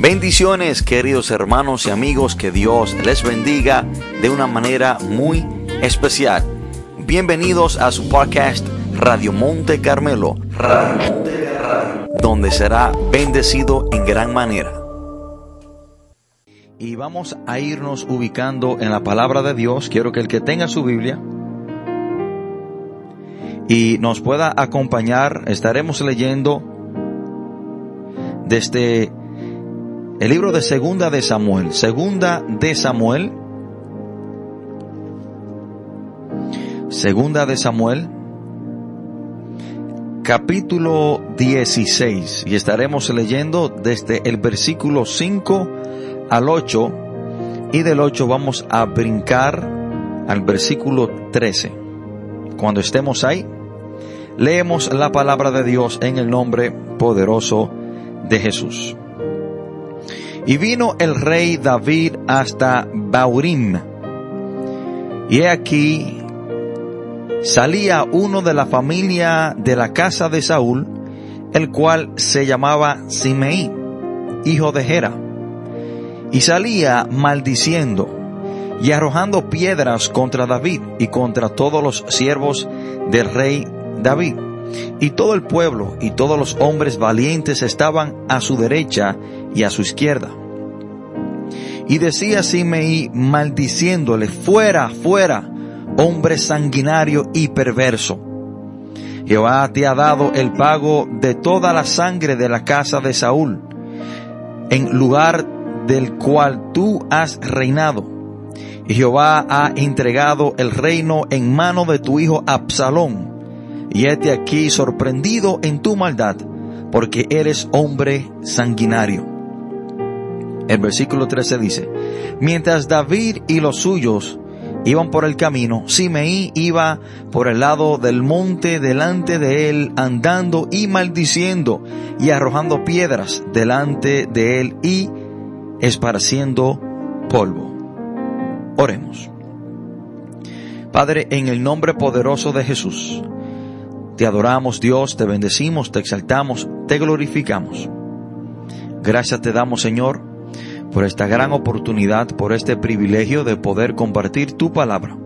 Bendiciones queridos hermanos y amigos, que Dios les bendiga de una manera muy especial. Bienvenidos a su podcast Radio Monte Carmelo, donde será bendecido en gran manera. Y vamos a irnos ubicando en la palabra de Dios. Quiero que el que tenga su Biblia y nos pueda acompañar, estaremos leyendo desde el libro de Segunda de Samuel. Segunda de Samuel. Segunda de Samuel. Capítulo 16. Y estaremos leyendo desde el versículo 5 al 8. Y del 8 vamos a brincar al versículo 13. Cuando estemos ahí, leemos la palabra de Dios en el nombre poderoso de Jesús. Y vino el rey David hasta Baurim. Y he aquí salía uno de la familia de la casa de Saúl, el cual se llamaba Simeí, hijo de Gera. Y salía maldiciendo y arrojando piedras contra David y contra todos los siervos del rey David. Y todo el pueblo y todos los hombres valientes estaban a su derecha y a su izquierda. Y decía Simeí maldiciéndole, fuera, fuera, hombre sanguinario y perverso. Jehová te ha dado el pago de toda la sangre de la casa de Saúl, en lugar del cual tú has reinado. Y Jehová ha entregado el reino en mano de tu hijo Absalón. Y este aquí sorprendido en tu maldad, porque eres hombre sanguinario. El versículo 13 dice, mientras David y los suyos iban por el camino, Simeí iba por el lado del monte delante de él, andando y maldiciendo y arrojando piedras delante de él y esparciendo polvo. Oremos. Padre, en el nombre poderoso de Jesús, te adoramos Dios, te bendecimos, te exaltamos, te glorificamos. Gracias te damos Señor por esta gran oportunidad, por este privilegio de poder compartir tu palabra.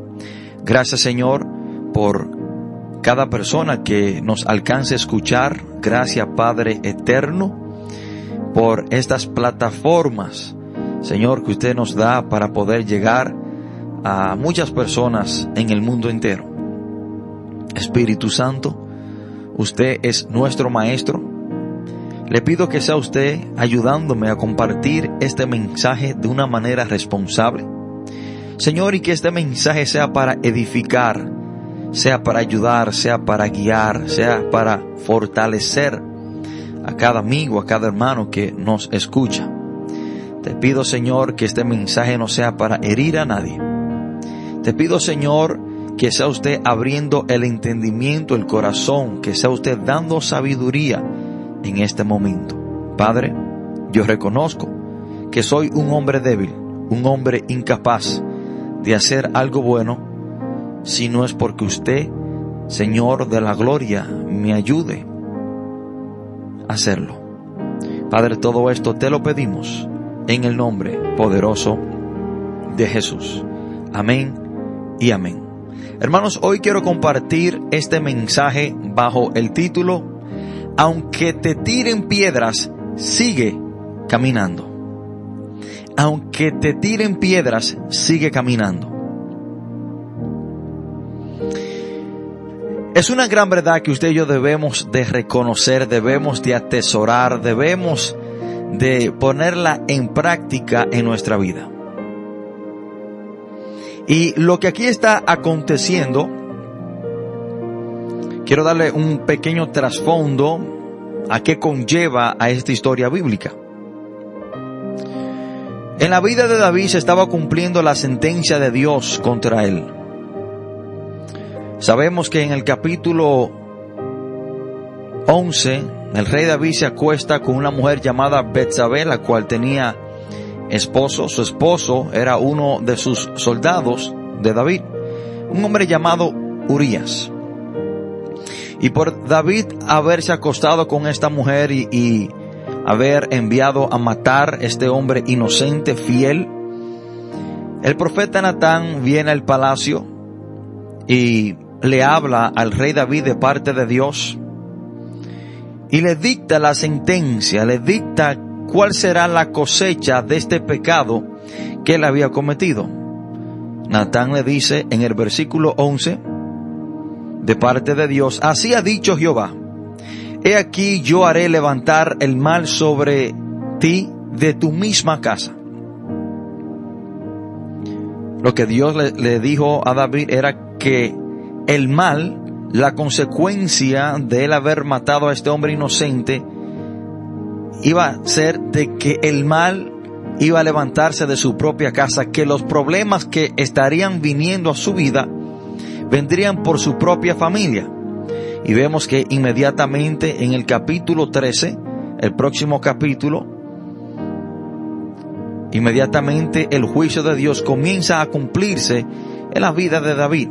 Gracias Señor por cada persona que nos alcance a escuchar. Gracias Padre eterno por estas plataformas, Señor, que usted nos da para poder llegar a muchas personas en el mundo entero. Espíritu Santo, usted es nuestro Maestro, le pido que sea usted ayudándome a compartir este mensaje de una manera responsable. Señor, y que este mensaje sea para edificar, sea para ayudar, sea para guiar, sea para fortalecer a cada amigo, a cada hermano que nos escucha. Te pido, Señor, que este mensaje no sea para herir a nadie. Te pido, Señor, que sea usted abriendo el entendimiento, el corazón, que sea usted dando sabiduría en este momento. Padre, yo reconozco que soy un hombre débil, un hombre incapaz de hacer algo bueno si no es porque usted, Señor de la Gloria, me ayude a hacerlo. Padre, todo esto te lo pedimos en el nombre poderoso de Jesús. Amén y amén. Hermanos, hoy quiero compartir este mensaje bajo el título aunque te tiren piedras, sigue caminando. Aunque te tiren piedras, sigue caminando. Es una gran verdad que usted y yo debemos de reconocer, debemos de atesorar, debemos de ponerla en práctica en nuestra vida. Y lo que aquí está aconteciendo quiero darle un pequeño trasfondo a qué conlleva a esta historia bíblica. En la vida de David se estaba cumpliendo la sentencia de Dios contra él. Sabemos que en el capítulo 11, el rey David se acuesta con una mujer llamada Betsabé, la cual tenía esposo. Su esposo era uno de sus soldados de David, un hombre llamado Urias. Y por David haberse acostado con esta mujer y, haber enviado a matar este hombre inocente, fiel. El profeta Natán viene al palacio y le habla al rey David de parte de Dios y le dicta la sentencia, le dicta cuál será la cosecha de este pecado que él había cometido. Natán le dice en el versículo 11 de parte de Dios, así ha dicho Jehová, he aquí yo haré levantar el mal sobre ti de tu misma casa. Lo que Dios le, le dijo a David era que el mal, la consecuencia de él haber matado a este hombre inocente, iba a ser de que el mal iba a levantarse de su propia casa, que los problemas que estarían viniendo a su vida vendrían por su propia familia. Y vemos que inmediatamente en el capítulo 13, el próximo capítulo, inmediatamente el juicio de Dios comienza a cumplirse en la vida de David.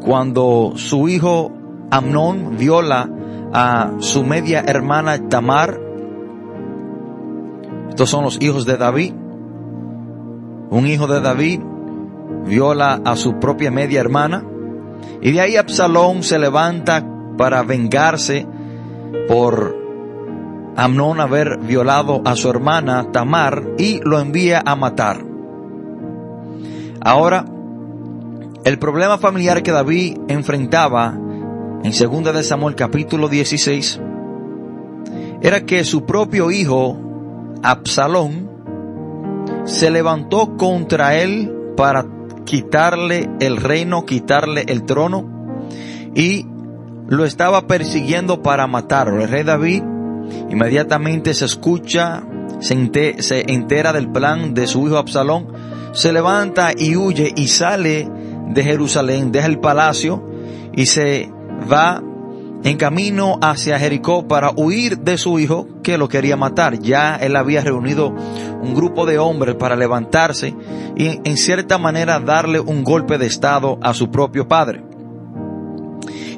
Cuando su hijo Amnón viola a su media hermana Tamar, estos son los hijos de David. Un hijo de David viola a su propia media hermana. Y de ahí Absalón se levanta para vengarse por Amnón haber violado a su hermana Tamar y lo envía a matar. Ahora, el problema familiar que David enfrentaba en 2 de Samuel capítulo 16 era que su propio hijo Absalón se levantó contra él para quitarle el reino, quitarle el trono y lo estaba persiguiendo para matarlo. El rey David inmediatamente se escucha, se, entera del plan de su hijo Absalón, se levanta y huye y sale de Jerusalén, deja el palacio y se va en camino hacia Jericó para huir de su hijo que lo quería matar. Ya él había reunido un grupo de hombres para levantarse y en cierta manera darle un golpe de estado a su propio padre.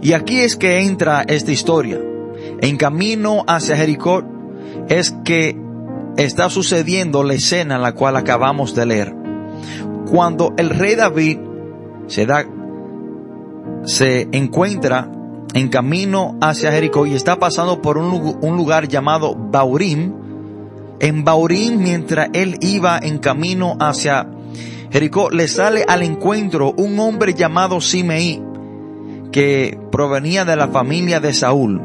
Y aquí es que entra esta historia. En camino hacia Jericó es que está sucediendo la escena en la cual acabamos de leer. Cuando el rey David se da, se encuentra en camino hacia Jericó y está pasando por un, lugar llamado Baurim. En Baurim, mientras él iba en camino hacia Jericó, le sale al encuentro un hombre llamado Simeí, que provenía de la familia de Saúl.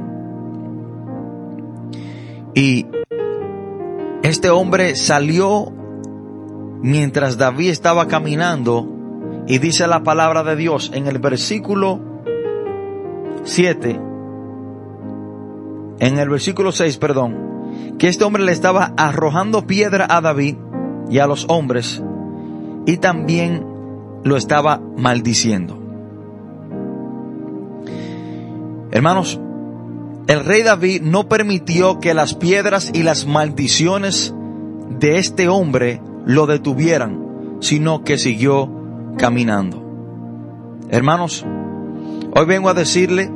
Y este hombre salió mientras David estaba caminando y dice la palabra de Dios en el versículo 7, en el versículo 6, perdón, que este hombre le estaba arrojando piedra a David y a los hombres y también lo estaba maldiciendo. Hermanos, el rey David no permitió que las piedras y las maldiciones de este hombre lo detuvieran, sino que siguió caminando. Hermanos, Hoy vengo a decirle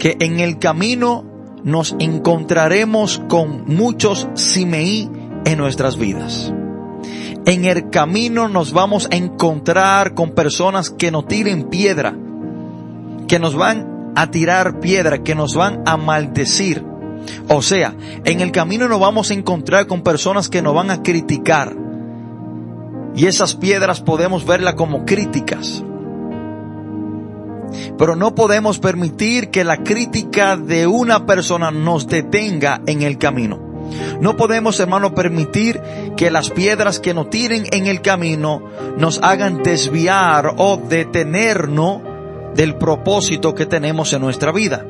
que en el camino nos encontraremos con muchos Simeí en nuestras vidas. En el camino nos vamos a encontrar con personas que nos tiren piedra, que nos van a tirar piedra, que nos van a maldecir. O sea, en el camino nos vamos a encontrar con personas que nos van a criticar. Y esas piedras podemos verlas como críticas. Pero no podemos permitir que la crítica de una persona nos detenga en el camino. No podemos, hermano, permitir que las piedras que nos tiren en el camino nos hagan desviar o detenernos del propósito que tenemos en nuestra vida.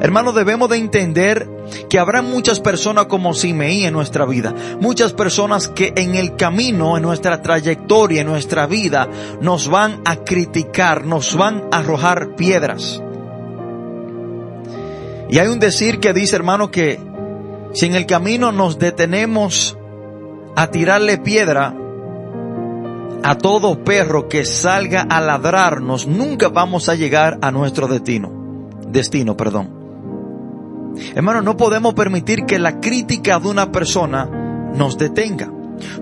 Hermano, debemos de entender que habrá muchas personas como Simeí en nuestra vida. Muchas personas que en el camino, en nuestra trayectoria, en nuestra vida, nos van a criticar, nos van a arrojar piedras. Y hay un decir que dice, hermano, que si en el camino nos detenemos a tirarle piedra a todo perro que salga a ladrarnos, nunca vamos a llegar a nuestro destino destino, perdón. Hermano, no podemos permitir que la crítica de una persona nos detenga.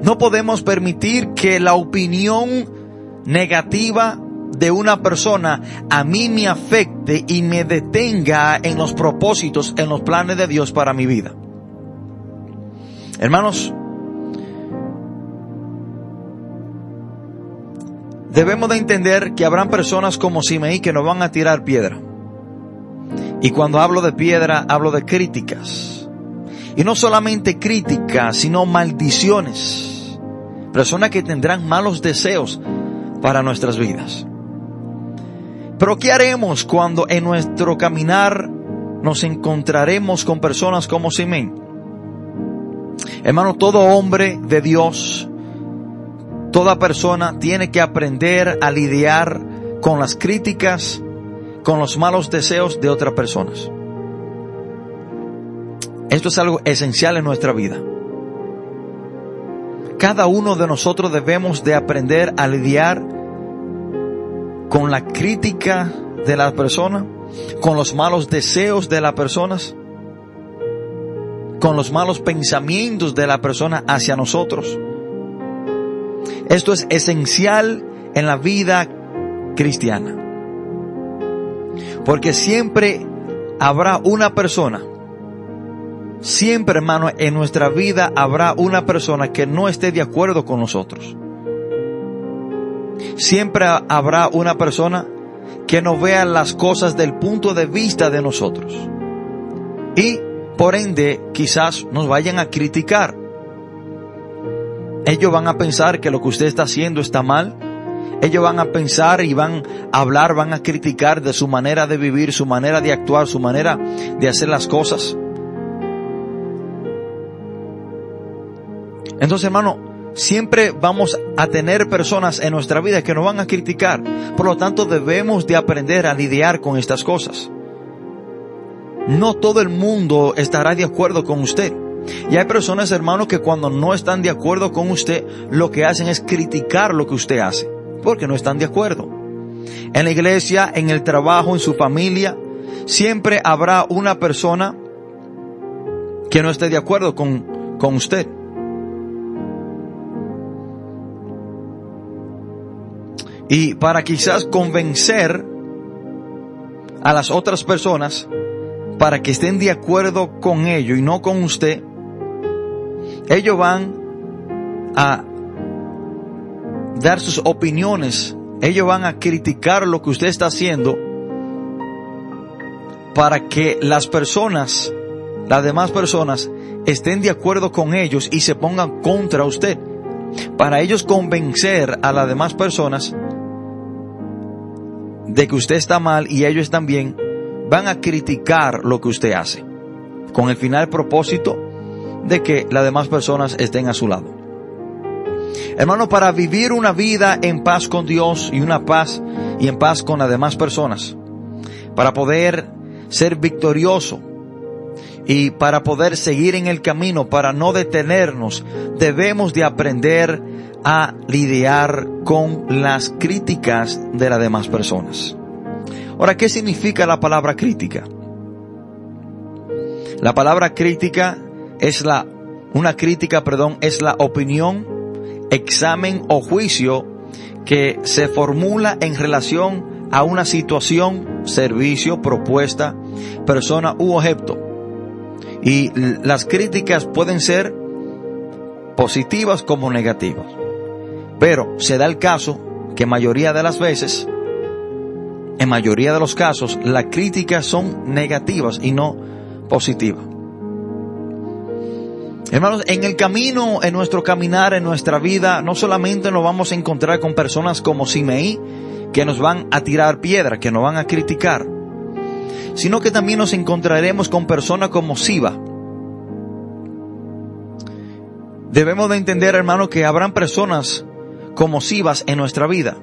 No podemos permitir que la opinión negativa de una persona a mí me afecte y me detenga en los propósitos, en los planes de Dios para mi vida. Hermanos, debemos de entender que habrán personas como Simeí que nos van a tirar piedra. Y cuando hablo de piedra, hablo de críticas. Y no solamente críticas, sino maldiciones. Personas que tendrán malos deseos para nuestras vidas. Pero ¿qué haremos cuando en nuestro caminar nos encontraremos con personas como Simén? Hermano, todo hombre de Dios, toda persona tiene que aprender a lidiar con las críticas, con los malos deseos de otras personas. Esto es algo esencial en nuestra vida. Cada uno de nosotros debemos de aprender a lidiar con la crítica de la persona, con los malos deseos de las personas, con los malos pensamientos de la persona hacia nosotros. Esto es esencial en la vida cristiana. Porque siempre habrá una persona, siempre hermano, en nuestra vida habrá una persona que no esté de acuerdo con nosotros siempre habrá una persona que no vea las cosas del punto de vista de nosotros. Y por ende quizás nos vayan a criticar. Ellos van a pensar que lo que usted está haciendo está mal. Ellos van a pensar y van a hablar, van a criticar de su manera de vivir, su manera de actuar, su manera de hacer las cosas. Entonces, hermano, Siempre vamos a tener personas en nuestra vida que nos van a criticar. Por lo tanto, debemos de aprender a lidiar con estas cosas. No todo el mundo estará de acuerdo con usted. Y hay personas, hermanos, que cuando no están de acuerdo con usted, lo que hacen es criticar lo que usted hace. Porque no están de acuerdo. En la iglesia, en el trabajo, en su familia, siempre habrá una persona que no esté de acuerdo con, con usted. Y para quizás convencer a las otras personas para que estén de acuerdo con ello y no con usted, ellos van a dar sus opiniones, ellos van a criticar lo que usted está haciendo para que las personas, las demás personas, estén de acuerdo con ellos y se pongan contra usted. Para ellos convencer a las demás personas de que usted está mal y ellos están bien, van a criticar lo que usted hace, con el final propósito de que las demás personas estén a su lado. Hermano, para vivir una vida en paz con Dios y una paz y en paz con las demás personas, para poder ser victorioso y para poder seguir en el camino, para no detenernos, debemos de aprender a lidiar con las críticas de las demás personas. Ahora, ¿qué significa la palabra crítica? La palabra crítica es la, una crítica, perdón, es la opinión, examen o juicio que se formula en relación a una situación, servicio, propuesta, persona u objeto. Y las críticas pueden ser positivas como negativas. Pero se da el caso que mayoría de las veces, en mayoría de los casos, las críticas son negativas y no positivas. Hermanos, en el camino, en nuestro caminar, en nuestra vida, no solamente nos vamos a encontrar con personas como Simeí, que nos van a tirar piedra, que nos van a criticar, sino que también nos encontraremos con personas como Siba. Debemos de entender, hermano, que habrán personas como Sibas en nuestra vida.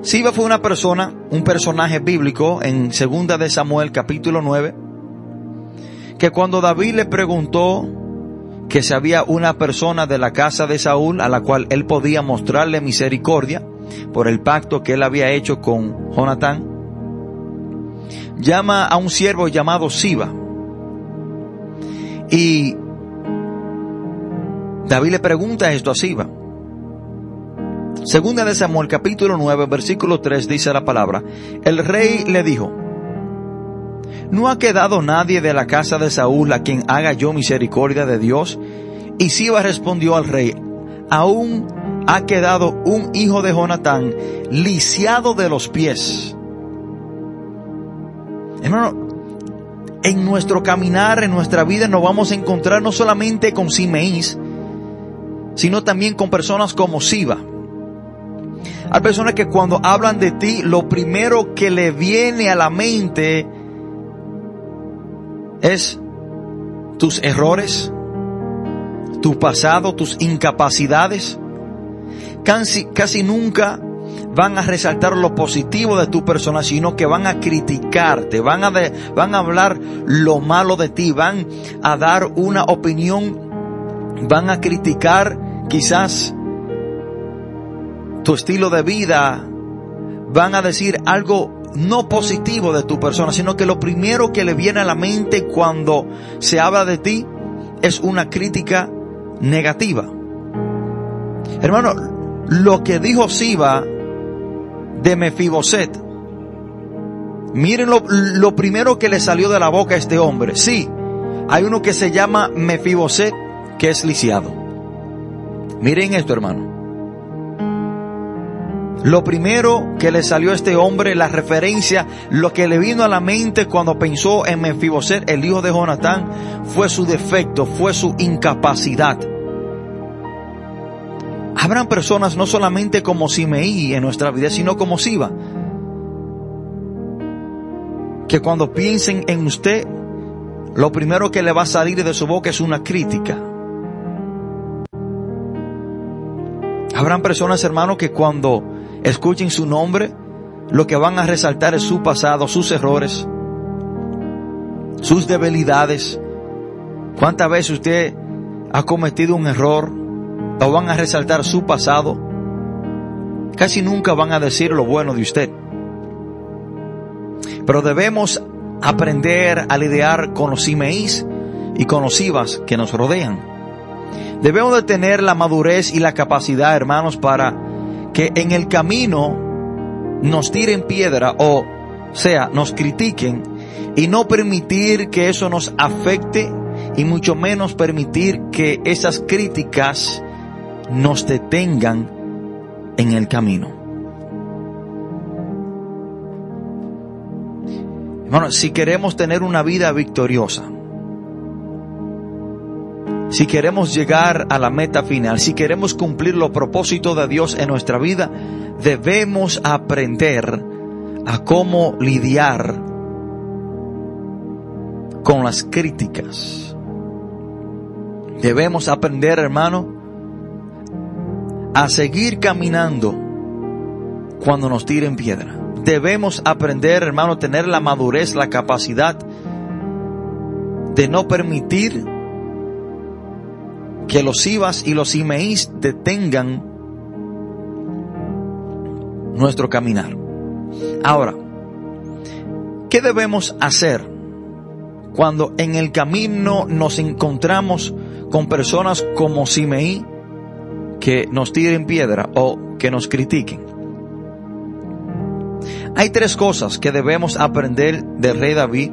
Siba fue una persona, un personaje bíblico en segunda de Samuel capítulo 9, que cuando David le preguntó que si había una persona de la casa de Saúl a la cual él podía mostrarle misericordia por el pacto que él había hecho con Jonatán, llama a un siervo llamado Siba. Y David le pregunta esto a Siba. Segunda de Samuel capítulo 9 versículo 3 dice la palabra, el rey le dijo, ¿no ha quedado nadie de la casa de Saúl a quien haga yo misericordia de Dios? Y Siba respondió al rey, aún ha quedado un hijo de Jonatán lisiado de los pies. Hermano, en nuestro caminar, en nuestra vida, nos vamos a encontrar no solamente con Simeís, sino también con personas como Siba. Hay personas que cuando hablan de ti, lo primero que le viene a la mente es tus errores, tu pasado, tus incapacidades. Casi, casi nunca van a resaltar lo positivo de tu persona, sino que van a criticarte, van a, van a hablar lo malo de ti, van a dar una opinión, van a criticar quizás tu estilo de vida, van a decir algo no positivo de tu persona, sino que lo primero que le viene a la mente cuando se habla de ti es una crítica negativa. Hermano, lo que dijo Siba de Mefiboset, miren lo, lo primero que le salió de la boca a este hombre. Sí, hay uno que se llama Mefiboset, que es lisiado. Miren esto, hermano. Lo primero que le salió a este hombre, la referencia, lo que le vino a la mente cuando pensó en Mefiboset, el hijo de Jonatán, fue su defecto, fue su incapacidad. Habrán personas no solamente como Simeí en nuestra vida, sino como Siba, que cuando piensen en usted, lo primero que le va a salir de su boca es una crítica. Habrán personas, hermanos, que cuando escuchen su nombre, lo que van a resaltar es su pasado, sus errores, sus debilidades. ¿Cuántas veces usted ha cometido un error o van a resaltar su pasado? Casi nunca van a decir lo bueno de usted. Pero debemos aprender a lidiar con los simeís y con los ibas que nos rodean. Debemos de tener la madurez y la capacidad, hermanos, para que en el camino nos tiren piedra o sea, nos critiquen y no permitir que eso nos afecte y mucho menos permitir que esas críticas nos detengan en el camino. Bueno, si queremos tener una vida victoriosa, si queremos llegar a la meta final, si queremos cumplir los propósitos de Dios en nuestra vida, debemos aprender a cómo lidiar con las críticas. Debemos aprender, hermano, a seguir caminando cuando nos tiren piedra. Debemos aprender, hermano, tener la madurez, la capacidad de no permitir que los Ibas y los Imeís detengan nuestro caminar. Ahora, ¿qué debemos hacer cuando en el camino nos encontramos con personas como Simeí que nos tiren piedra o que nos critiquen? Hay tres cosas que debemos aprender del rey David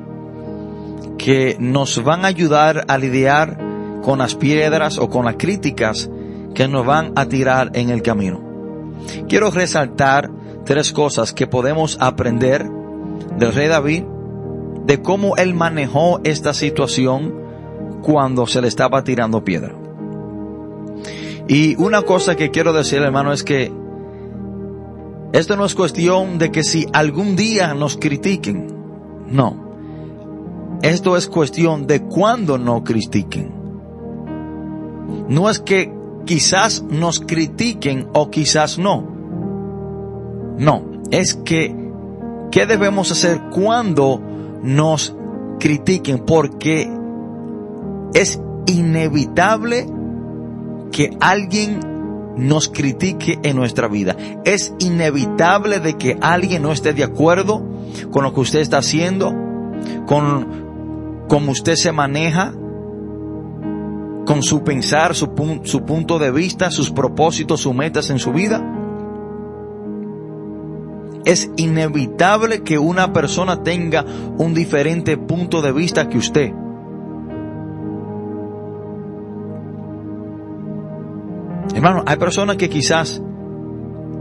que nos van a ayudar a lidiar con las piedras o con las críticas que nos van a tirar en el camino. Quiero resaltar tres cosas que podemos aprender del rey David, de cómo él manejó esta situación cuando se le estaba tirando piedra. Y una cosa que quiero decir, hermano, es que esto no es cuestión de que si algún día nos critiquen, no. Esto es cuestión de cuándo no critiquen no es que quizás nos critiquen o quizás no. No, es que ¿qué debemos hacer cuando nos critiquen? Porque es inevitable que alguien nos critique en nuestra vida. Es inevitable de que alguien no esté de acuerdo con lo que usted está haciendo, con cómo usted se maneja, con su pensar, su, punto de vista, sus propósitos, sus metas en su vida. Es inevitable que una persona tenga un diferente punto de vista que usted. Hermano, hay personas que quizás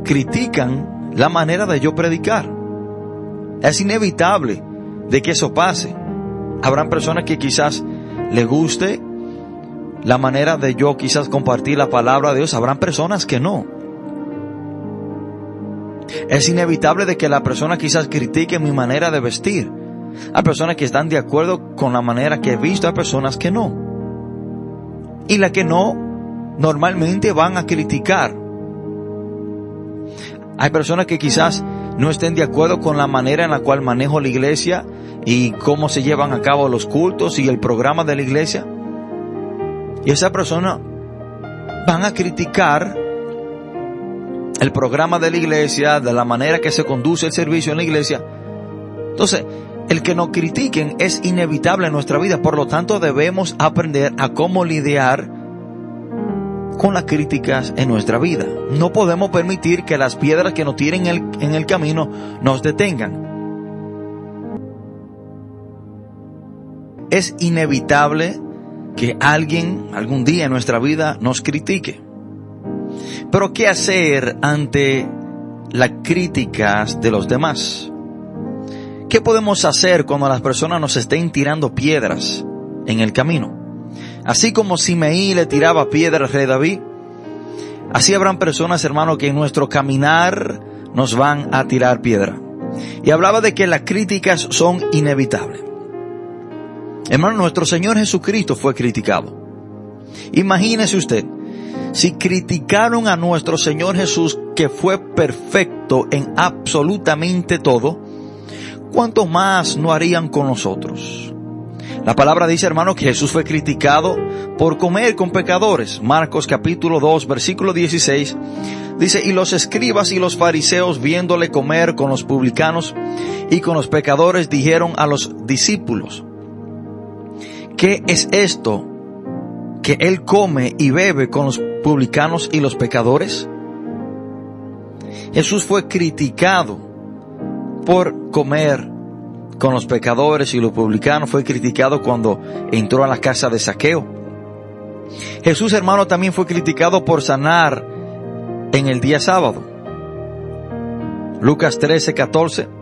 critican la manera de yo predicar. Es inevitable de que eso pase. Habrán personas que quizás le guste la manera de yo quizás compartir la palabra de Dios. Habrán personas que no. Es inevitable de que la persona quizás critique mi manera de vestir. Hay personas que están de acuerdo con la manera que he visto, hay personas que no. Y las que no, normalmente van a criticar. Hay personas que quizás no estén de acuerdo con la manera en la cual manejo la iglesia y cómo se llevan a cabo los cultos y el programa de la iglesia. Y esa persona van a criticar el programa de la iglesia, de la manera que se conduce el servicio en la iglesia. Entonces, el que nos critiquen es inevitable en nuestra vida, por lo tanto debemos aprender a cómo lidiar con las críticas en nuestra vida. No podemos permitir que las piedras que nos tiren en el, en el camino nos detengan. Es inevitable que alguien algún día en nuestra vida nos critique. Pero ¿qué hacer ante las críticas de los demás? ¿Qué podemos hacer cuando las personas nos estén tirando piedras en el camino? Así como Simeí le tiraba piedras rey David, así habrán personas, hermano, que en nuestro caminar nos van a tirar piedra. Y hablaba de que las críticas son inevitables. Hermano, nuestro Señor Jesucristo fue criticado. Imagínese usted, si criticaron a nuestro Señor Jesús, que fue perfecto en absolutamente todo, ¿cuánto más no harían con nosotros? La palabra dice, hermano, que Jesús fue criticado por comer con pecadores. Marcos capítulo 2, versículo 16. Dice, y los escribas y los fariseos viéndole comer con los publicanos y con los pecadores dijeron a los discípulos, ¿Qué es esto que él come y bebe con los publicanos y los pecadores? Jesús fue criticado por comer con los pecadores y los publicanos, fue criticado cuando entró a la casa de saqueo. Jesús hermano también fue criticado por sanar en el día sábado. Lucas 13, 14.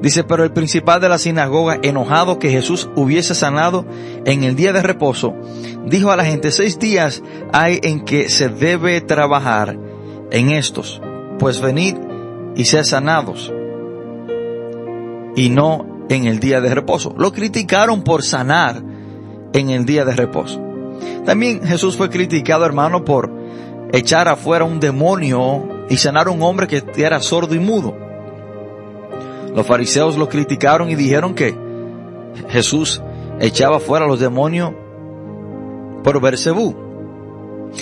Dice, pero el principal de la sinagoga, enojado que Jesús hubiese sanado en el día de reposo, dijo a la gente, seis días hay en que se debe trabajar en estos, pues venid y sed sanados, y no en el día de reposo. Lo criticaron por sanar en el día de reposo. También Jesús fue criticado, hermano, por echar afuera un demonio y sanar a un hombre que era sordo y mudo. Los fariseos lo criticaron y dijeron que Jesús echaba fuera a los demonios por Bersebú.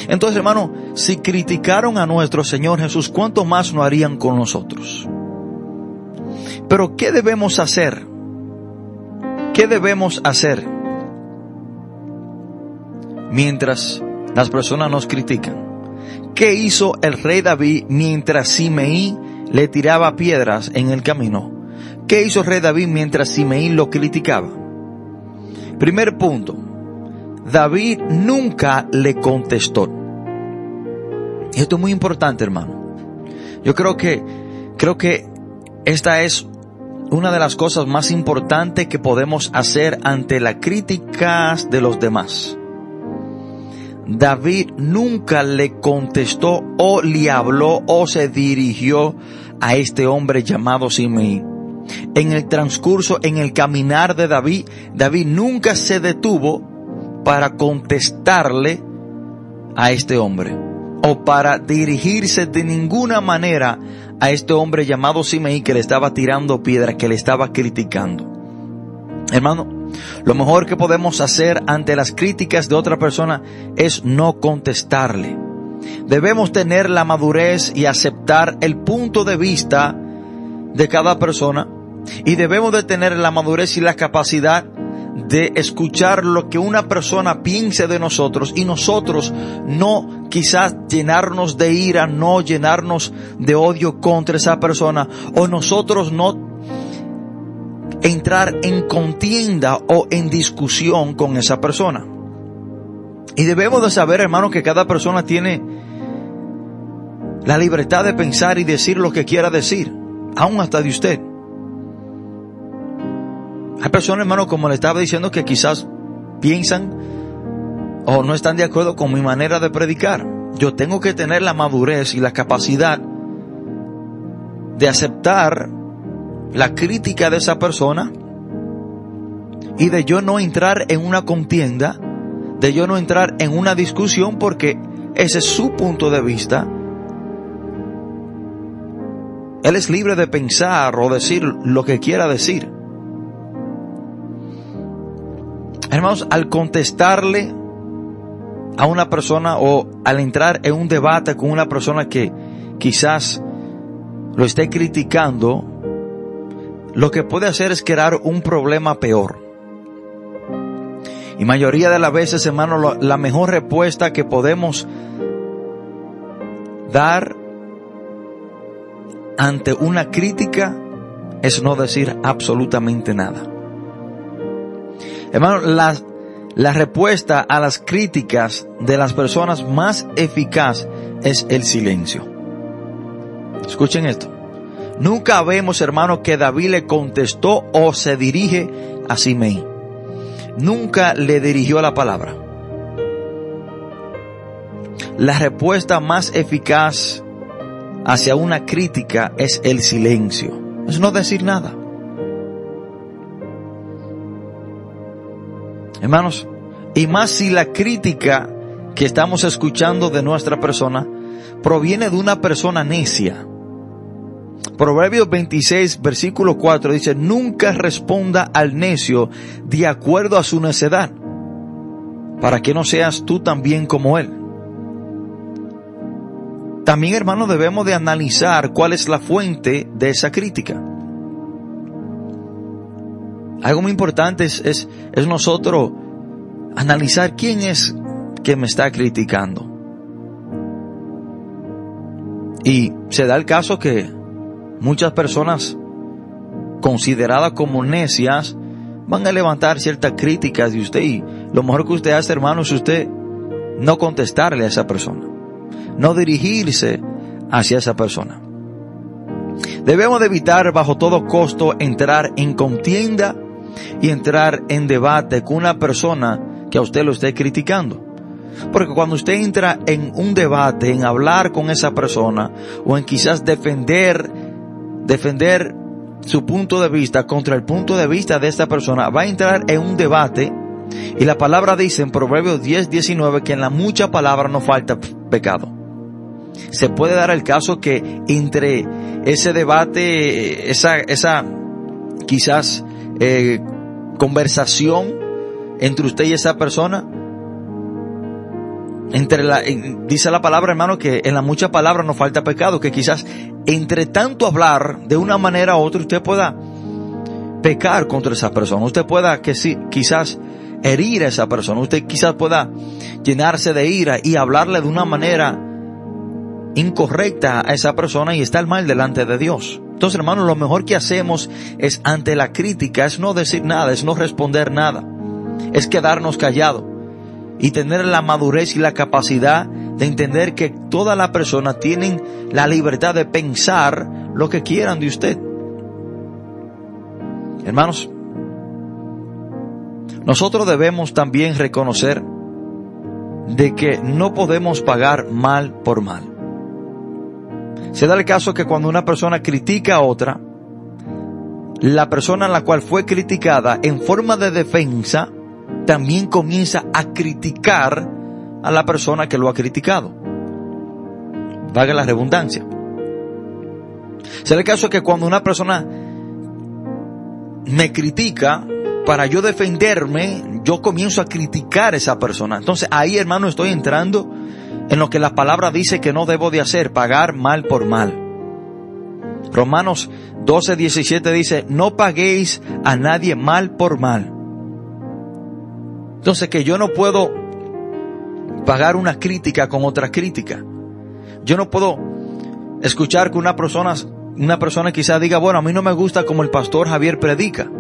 Entonces, hermano, si criticaron a nuestro Señor Jesús, ¿cuánto más no harían con nosotros? Pero, ¿qué debemos hacer? ¿Qué debemos hacer mientras las personas nos critican? ¿Qué hizo el rey David mientras Simeí le tiraba piedras en el camino? ¿Qué hizo rey David mientras Simeí lo criticaba? Primer punto, David nunca le contestó. Esto es muy importante, hermano. Yo creo que, creo que esta es una de las cosas más importantes que podemos hacer ante las críticas de los demás. David nunca le contestó o le habló o se dirigió a este hombre llamado Simeí en el transcurso, en el caminar de David, David nunca se detuvo para contestarle a este hombre o para dirigirse de ninguna manera a este hombre llamado Simeí que le estaba tirando piedra, que le estaba criticando. Hermano, lo mejor que podemos hacer ante las críticas de otra persona es no contestarle. Debemos tener la madurez y aceptar el punto de vista de cada persona Y debemos de tener la madurez y la capacidad de escuchar lo que una persona piense de nosotros y nosotros no quizás llenarnos de ira, no llenarnos de odio contra esa persona o nosotros no entrar en contienda o en discusión con esa persona. Y debemos de saber, hermano, que cada persona tiene la libertad de pensar y decir lo que quiera decir, aún hasta de usted. Hay personas, hermano, como le estaba diciendo, que quizás piensan o no están de acuerdo con mi manera de predicar. Yo tengo que tener la madurez y la capacidad de aceptar la crítica de esa persona y de yo no entrar en una contienda, de yo no entrar en una discusión porque ese es su punto de vista. Él es libre de pensar o decir lo que quiera decir. Hermanos, al contestarle a una persona o al entrar en un debate con una persona que quizás lo esté criticando, lo que puede hacer es crear un problema peor. Y mayoría de las veces, hermano, la mejor respuesta que podemos dar ante una crítica es no decir absolutamente nada. Hermano, la, respuesta a las críticas de las personas más eficaz es el silencio. Escuchen esto. Nunca vemos, hermano, que David le contestó o se dirige a Simei. Nunca le dirigió la palabra. La respuesta más eficaz hacia una crítica es el silencio. Es no decir nada. Hermanos, y más si la crítica que estamos escuchando de nuestra persona proviene de una persona necia. Proverbios 26, versículo 4 dice, nunca responda al necio de acuerdo a su necedad, para que no seas tú también como él. También, hermano, debemos de analizar cuál es la fuente de esa crítica. Algo muy importante es, es, nosotros analizar quién es que me está criticando. Y se da el caso que muchas personas consideradas como necias van a levantar ciertas críticas de usted y lo mejor que usted hace, hermano, es usted no contestarle a esa persona, no dirigirse hacia esa persona. Debemos de evitar bajo todo costo entrar en contienda y entrar en debate con una persona que a usted lo esté criticando. Porque cuando usted entra en un debate, en hablar con esa persona, o en quizás defender, defender su punto de vista contra el punto de vista de esta persona, va a entrar en un debate, y la palabra dice en Proverbios 10, 19 que en la mucha palabra no falta pecado. Se puede dar el caso que entre ese debate, esa, esa quizás eh, conversación entre usted y esa persona, entre la, dice la palabra hermano que en la mucha palabra no falta pecado, que quizás entre tanto hablar de una manera u otra usted pueda pecar contra esa persona, usted pueda que sí, quizás herir a esa persona, usted quizás pueda llenarse de ira y hablarle de una manera incorrecta a esa persona y estar mal delante de Dios. Entonces, hermano, lo mejor que hacemos es ante la crítica, es no decir nada, es no responder nada, es quedarnos callados y tener la madurez y la capacidad de entender que toda la persona tienen la libertad de pensar lo que quieran de usted. Hermanos, nosotros debemos también reconocer de que no podemos pagar mal por mal. Se da el caso que cuando una persona critica a otra, la persona en la cual fue criticada en forma de defensa también comienza a criticar a la persona que lo ha criticado. Vaga la redundancia. Se da el caso que cuando una persona me critica, para yo defenderme, yo comienzo a criticar a esa persona. Entonces ahí, hermano, estoy entrando en lo que la palabra dice que no debo de hacer, pagar mal por mal. Romanos 12, 17 dice, no paguéis a nadie mal por mal. Entonces que yo no puedo pagar una crítica con otra crítica. Yo no puedo escuchar que una persona, una persona quizá diga, bueno, a mí no me gusta como el pastor Javier predica.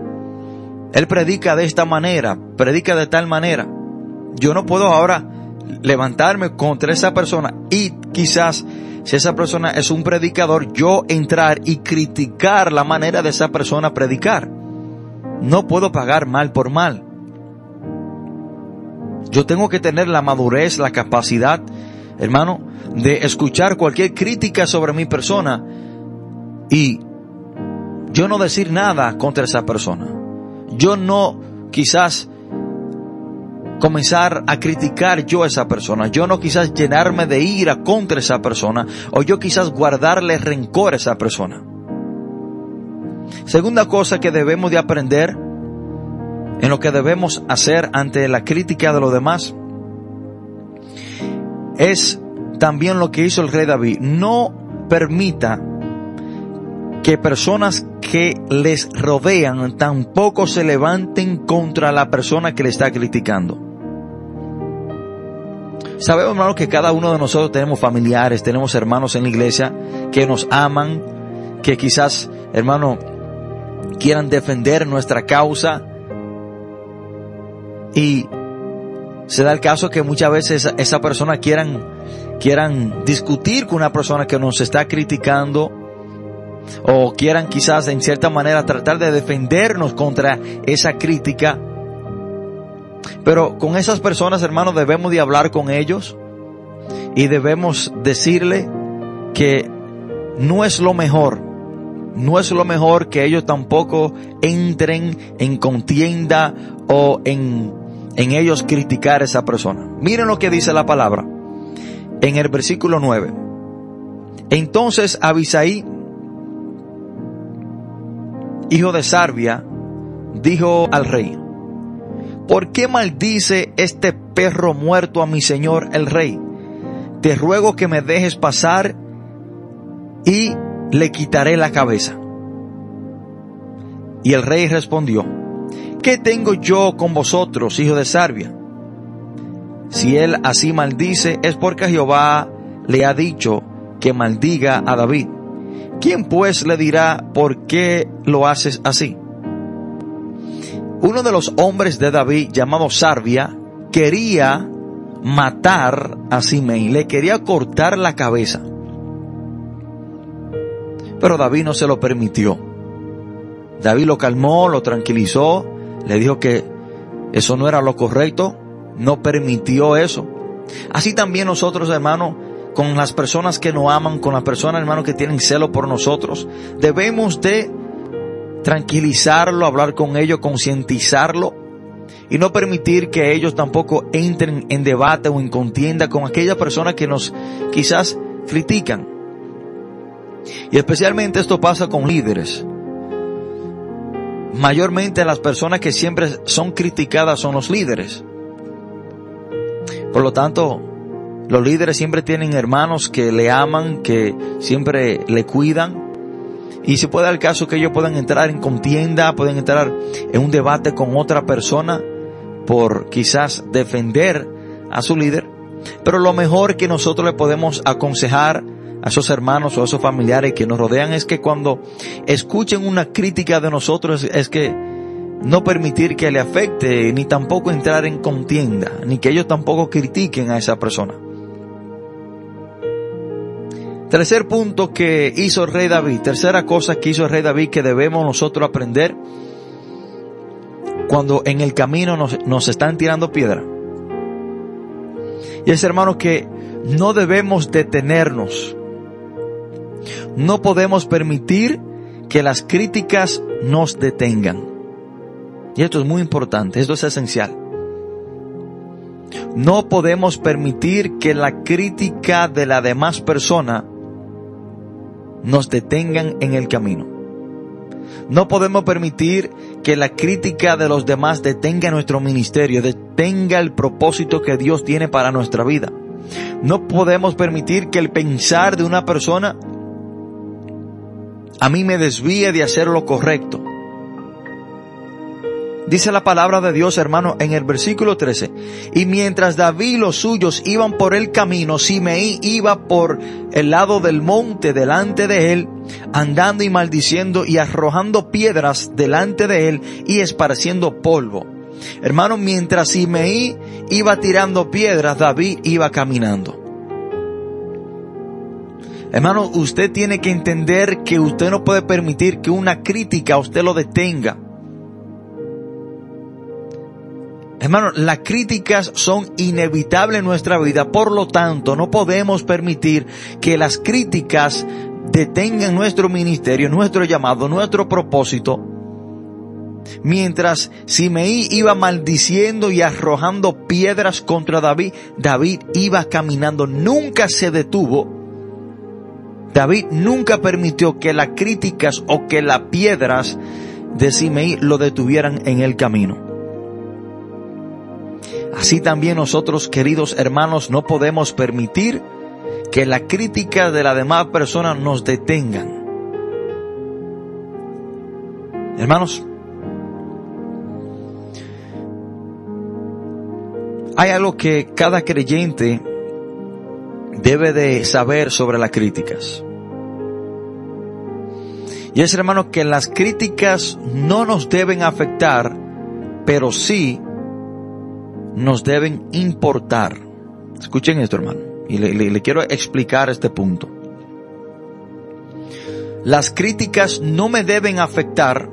Él predica de esta manera, predica de tal manera. Yo no puedo ahora levantarme contra esa persona y quizás si esa persona es un predicador, yo entrar y criticar la manera de esa persona predicar. No puedo pagar mal por mal. Yo tengo que tener la madurez, la capacidad, hermano, de escuchar cualquier crítica sobre mi persona y yo no decir nada contra esa persona. Yo no quizás comenzar a criticar yo a esa persona. Yo no quizás llenarme de ira contra esa persona o yo quizás guardarle rencor a esa persona. Segunda cosa que debemos de aprender en lo que debemos hacer ante la crítica de los demás es también lo que hizo el rey David. No permita que personas que les rodean tampoco se levanten contra la persona que le está criticando. Sabemos, hermano, que cada uno de nosotros tenemos familiares, tenemos hermanos en la iglesia que nos aman, que quizás, hermano, quieran defender nuestra causa. Y se da el caso que muchas veces esa persona quieran, quieran discutir con una persona que nos está criticando o quieran quizás en cierta manera tratar de defendernos contra esa crítica pero con esas personas, hermanos, debemos de hablar con ellos y debemos decirle que no es lo mejor, no es lo mejor que ellos tampoco entren en contienda o en, en ellos criticar a esa persona. Miren lo que dice la palabra en el versículo 9. Entonces Abisaí, hijo de Sarbia, dijo al rey, ¿Por qué maldice este perro muerto a mi señor el rey? Te ruego que me dejes pasar y le quitaré la cabeza. Y el rey respondió, ¿qué tengo yo con vosotros, hijo de Sarbia? Si él así maldice, es porque Jehová le ha dicho que maldiga a David. ¿Quién pues le dirá por qué lo haces así? Uno de los hombres de David llamado Sarbia quería matar a Simei, le quería cortar la cabeza. Pero David no se lo permitió. David lo calmó, lo tranquilizó, le dijo que eso no era lo correcto, no permitió eso. Así también nosotros, hermanos, con las personas que nos aman, con las personas, hermanos, que tienen celo por nosotros, debemos de tranquilizarlo, hablar con ellos, concientizarlo y no permitir que ellos tampoco entren en debate o en contienda con aquella persona que nos quizás critican. Y especialmente esto pasa con líderes. Mayormente las personas que siempre son criticadas son los líderes. Por lo tanto, los líderes siempre tienen hermanos que le aman, que siempre le cuidan, y si puede dar el caso que ellos puedan entrar en contienda, pueden entrar en un debate con otra persona por quizás defender a su líder. Pero lo mejor que nosotros le podemos aconsejar a esos hermanos o a esos familiares que nos rodean es que cuando escuchen una crítica de nosotros es que no permitir que le afecte ni tampoco entrar en contienda, ni que ellos tampoco critiquen a esa persona. Tercer punto que hizo el rey David, tercera cosa que hizo el rey David que debemos nosotros aprender cuando en el camino nos, nos están tirando piedra. Y es hermano que no debemos detenernos. No podemos permitir que las críticas nos detengan. Y esto es muy importante, esto es esencial. No podemos permitir que la crítica de la demás persona nos detengan en el camino. No podemos permitir que la crítica de los demás detenga nuestro ministerio, detenga el propósito que Dios tiene para nuestra vida. No podemos permitir que el pensar de una persona a mí me desvíe de hacer lo correcto. Dice la palabra de Dios, hermano, en el versículo 13. Y mientras David y los suyos iban por el camino, Simeí iba por el lado del monte delante de él, andando y maldiciendo y arrojando piedras delante de él y esparciendo polvo. Hermano, mientras Simeí iba tirando piedras, David iba caminando. Hermano, usted tiene que entender que usted no puede permitir que una crítica a usted lo detenga. Hermano, las críticas son inevitables en nuestra vida, por lo tanto, no podemos permitir que las críticas detengan nuestro ministerio, nuestro llamado, nuestro propósito. Mientras Simeí iba maldiciendo y arrojando piedras contra David, David iba caminando, nunca se detuvo. David nunca permitió que las críticas o que las piedras de Simeí lo detuvieran en el camino. Así también nosotros, queridos hermanos, no podemos permitir que la crítica de la demás persona nos detengan. Hermanos, hay algo que cada creyente debe de saber sobre las críticas. Y es, hermano, que las críticas no nos deben afectar, pero sí nos deben importar. Escuchen esto, hermano, y le, quiero explicar este punto. Las críticas no me deben afectar,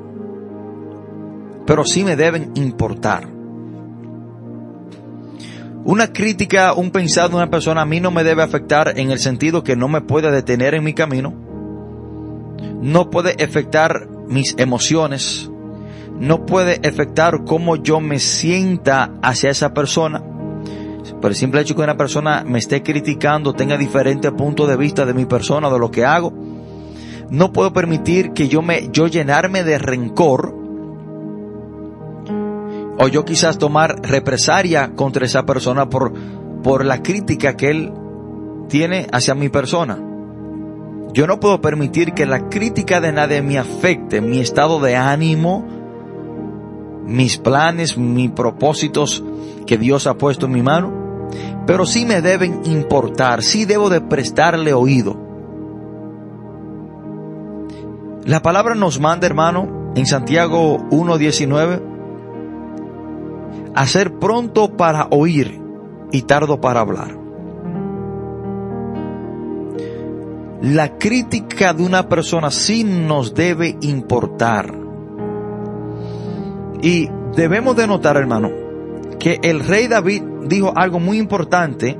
pero sí me deben importar. Una crítica, un pensado de una persona a mí no me debe afectar en el sentido que no me puede detener en mi camino, no puede afectar mis emociones, no puede afectar cómo yo me sienta hacia esa persona. Por el simple hecho que una persona me esté criticando, tenga diferentes puntos de vista de mi persona, de lo que hago, no puedo permitir que yo me, yo llenarme de rencor, o yo quizás tomar represalia contra esa persona por, por la crítica que él tiene hacia mi persona. Yo no puedo permitir que la crítica de nadie me afecte mi estado de ánimo, mis planes, mis propósitos que Dios ha puesto en mi mano, pero sí me deben importar, sí debo de prestarle oído. La palabra nos manda, hermano, en Santiago 1.19, a ser pronto para oír y tardo para hablar. La crítica de una persona sí nos debe importar. Y debemos de notar, hermano, que el rey David dijo algo muy importante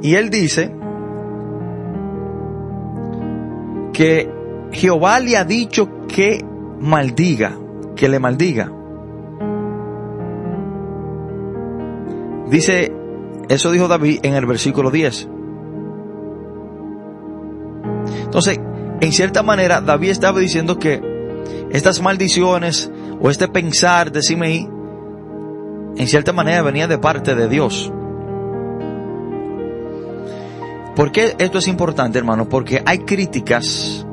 y él dice que Jehová le ha dicho que maldiga, que le maldiga. Dice, eso dijo David en el versículo 10. Entonces, en cierta manera, David estaba diciendo que estas maldiciones, o este pensar de Simeí, en cierta manera venía de parte de Dios. ¿Por qué esto es importante, hermano? Porque hay críticas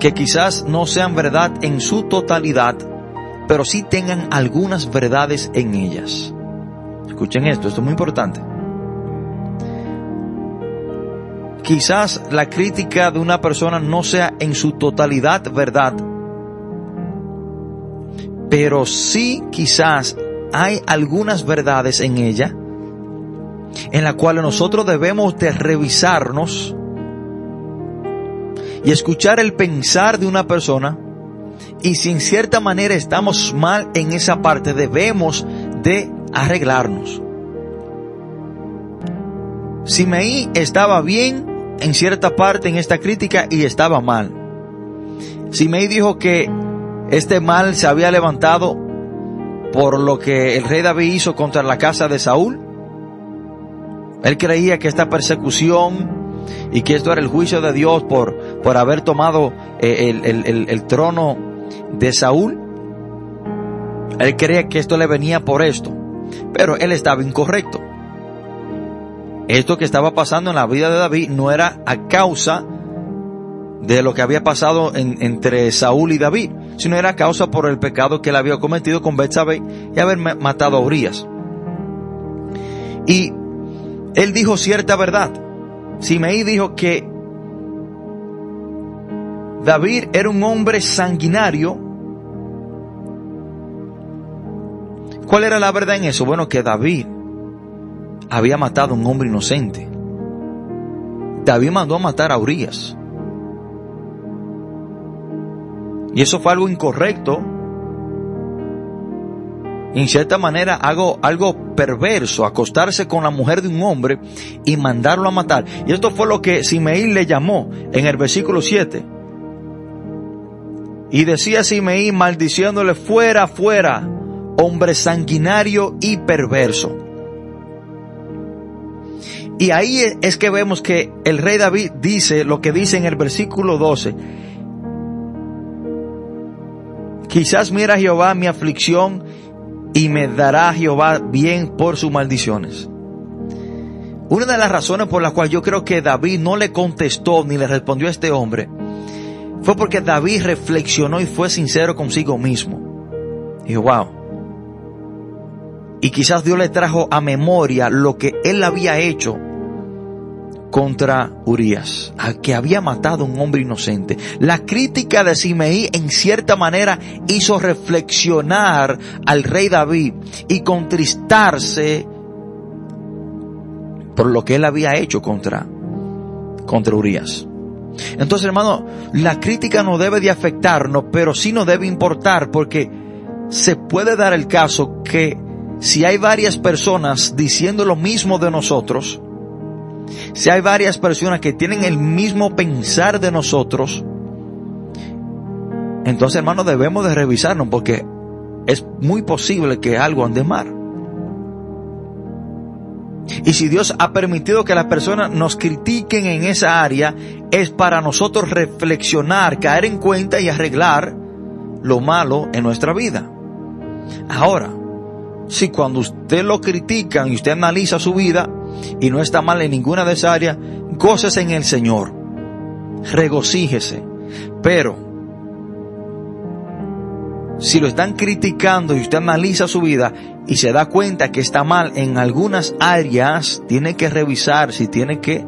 que quizás no sean verdad en su totalidad, pero sí tengan algunas verdades en ellas. Escuchen esto, esto es muy importante. Quizás la crítica de una persona no sea en su totalidad verdad, pero sí quizás hay algunas verdades en ella en la cual nosotros debemos de revisarnos y escuchar el pensar de una persona y si en cierta manera estamos mal en esa parte debemos de arreglarnos. Si Meí estaba bien en cierta parte en esta crítica y estaba mal. Si Meí dijo que este mal se había levantado por lo que el rey David hizo contra la casa de Saúl. Él creía que esta persecución y que esto era el juicio de Dios por, por haber tomado eh, el, el trono de Saúl. Él creía que esto le venía por esto, pero él estaba incorrecto. Esto que estaba pasando en la vida de David no era a causa de lo que había pasado entre Saúl y David, sino era causa por el pecado que él había cometido con Betsabé y haber matado a Urias. Y él dijo cierta verdad. Simeí dijo que David era un hombre sanguinario. ¿Cuál era la verdad en eso? Bueno, que David había matado a un hombre inocente. David mandó a matar a Urias. Y eso fue algo incorrecto. En cierta manera, algo, algo perverso, acostarse con la mujer de un hombre y mandarlo a matar. Y esto fue lo que Simeí le llamó en el versículo 7. Y decía Simeí maldiciéndole fuera, fuera, hombre sanguinario y perverso. Y ahí es que vemos que el rey David dice lo que dice en el versículo 12. Quizás mira Jehová mi aflicción y me dará Jehová bien por sus maldiciones. Una de las razones por las cuales yo creo que David no le contestó ni le respondió a este hombre fue porque David reflexionó y fue sincero consigo mismo. Dijo, wow. Y quizás Dios le trajo a memoria lo que él había hecho contra Urias, al que había matado a un hombre inocente. La crítica de Simeí en cierta manera hizo reflexionar al rey David y contristarse por lo que él había hecho contra, contra Urias. Entonces, hermano, la crítica no debe de afectarnos, pero sí nos debe importar porque se puede dar el caso que si hay varias personas diciendo lo mismo de nosotros, si hay varias personas que tienen el mismo pensar de nosotros, entonces hermano debemos de revisarnos porque es muy posible que algo ande mal. Y si Dios ha permitido que las personas nos critiquen en esa área, es para nosotros reflexionar, caer en cuenta y arreglar lo malo en nuestra vida. Ahora, si cuando usted lo critican y usted analiza su vida, y no está mal en ninguna de esas áreas, gócese en el Señor, regocíjese. Pero, si lo están criticando y usted analiza su vida y se da cuenta que está mal en algunas áreas, tiene que revisar si tiene que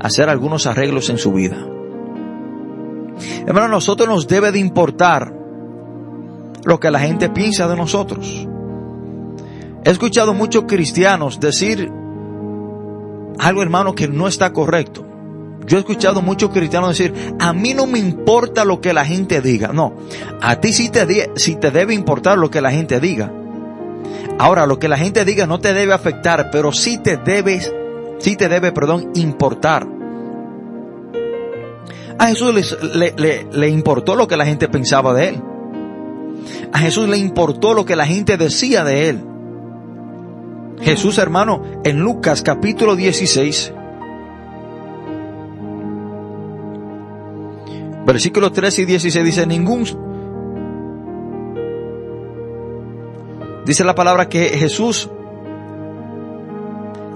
hacer algunos arreglos en su vida. Hermano, a nosotros nos debe de importar lo que la gente piensa de nosotros. He escuchado muchos cristianos decir algo hermano que no está correcto. Yo he escuchado muchos cristianos decir, a mí no me importa lo que la gente diga. No, a ti sí te, te debe importar lo que la gente diga. Ahora, lo que la gente diga no te debe afectar, pero sí te debes, sí te debe, perdón, importar. A Jesús le, le importó lo que la gente pensaba de él. A Jesús le importó lo que la gente decía de él. Jesús hermano, en Lucas capítulo 16, versículos 13 y 16 dice, ningún... Dice la palabra que Jesús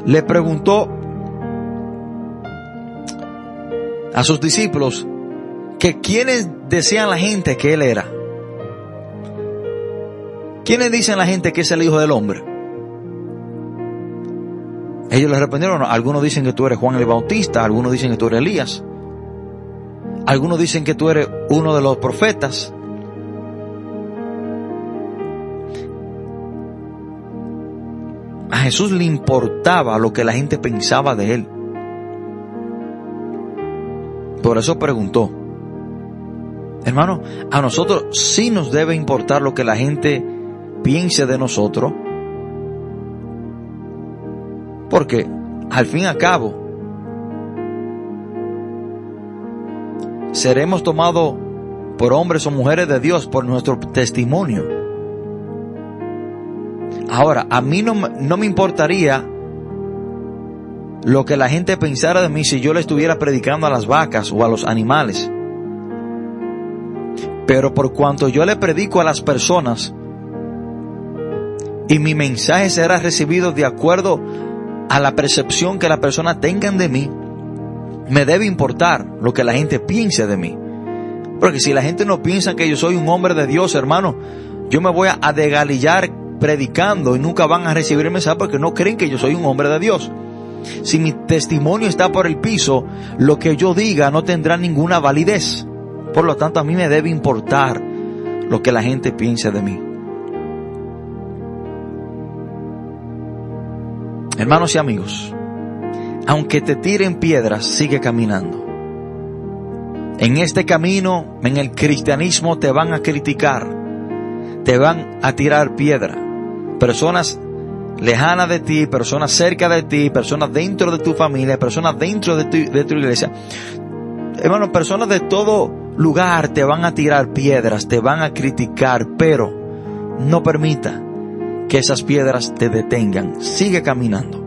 le preguntó a sus discípulos que quiénes decían la gente que él era. ¿Quiénes dicen la gente que es el Hijo del Hombre? Ellos le respondieron, algunos dicen que tú eres Juan el Bautista, algunos dicen que tú eres Elías, algunos dicen que tú eres uno de los profetas. A Jesús le importaba lo que la gente pensaba de él. Por eso preguntó, hermano, a nosotros sí nos debe importar lo que la gente piense de nosotros, porque al fin y al cabo seremos tomados por hombres o mujeres de Dios por nuestro testimonio. Ahora, a mí no, no me importaría lo que la gente pensara de mí si yo le estuviera predicando a las vacas o a los animales. Pero por cuanto yo le predico a las personas y mi mensaje será recibido de acuerdo a la percepción que la persona tengan de mí, Me debe importar lo que la gente piense de mí. Porque si la gente no piensa que yo soy un hombre de Dios, hermano, yo me voy a degalillar predicando y nunca van a recibir el mensaje porque no creen que yo soy un hombre de Dios. Si mi testimonio está por el piso, lo que yo diga no tendrá ninguna validez. Por lo tanto, a mí me debe importar lo que la gente piense de mí. Hermanos y amigos, aunque te tiren piedras, sigue caminando. En este camino, en el cristianismo, te van a criticar, te van a tirar piedra. Personas lejanas de ti, personas cerca de ti, personas dentro de tu familia, personas dentro de tu, iglesia. Hermano, personas de todo lugar te van a tirar piedras, te van a criticar, pero no permita que esas piedras te detengan. Sigue caminando.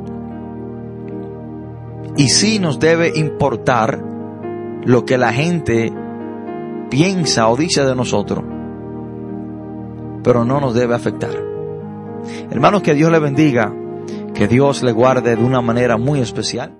Y sí nos debe importar lo que la gente piensa o dice de nosotros, pero no nos debe afectar. Hermanos, que Dios le bendiga, que Dios le guarde de una manera muy especial.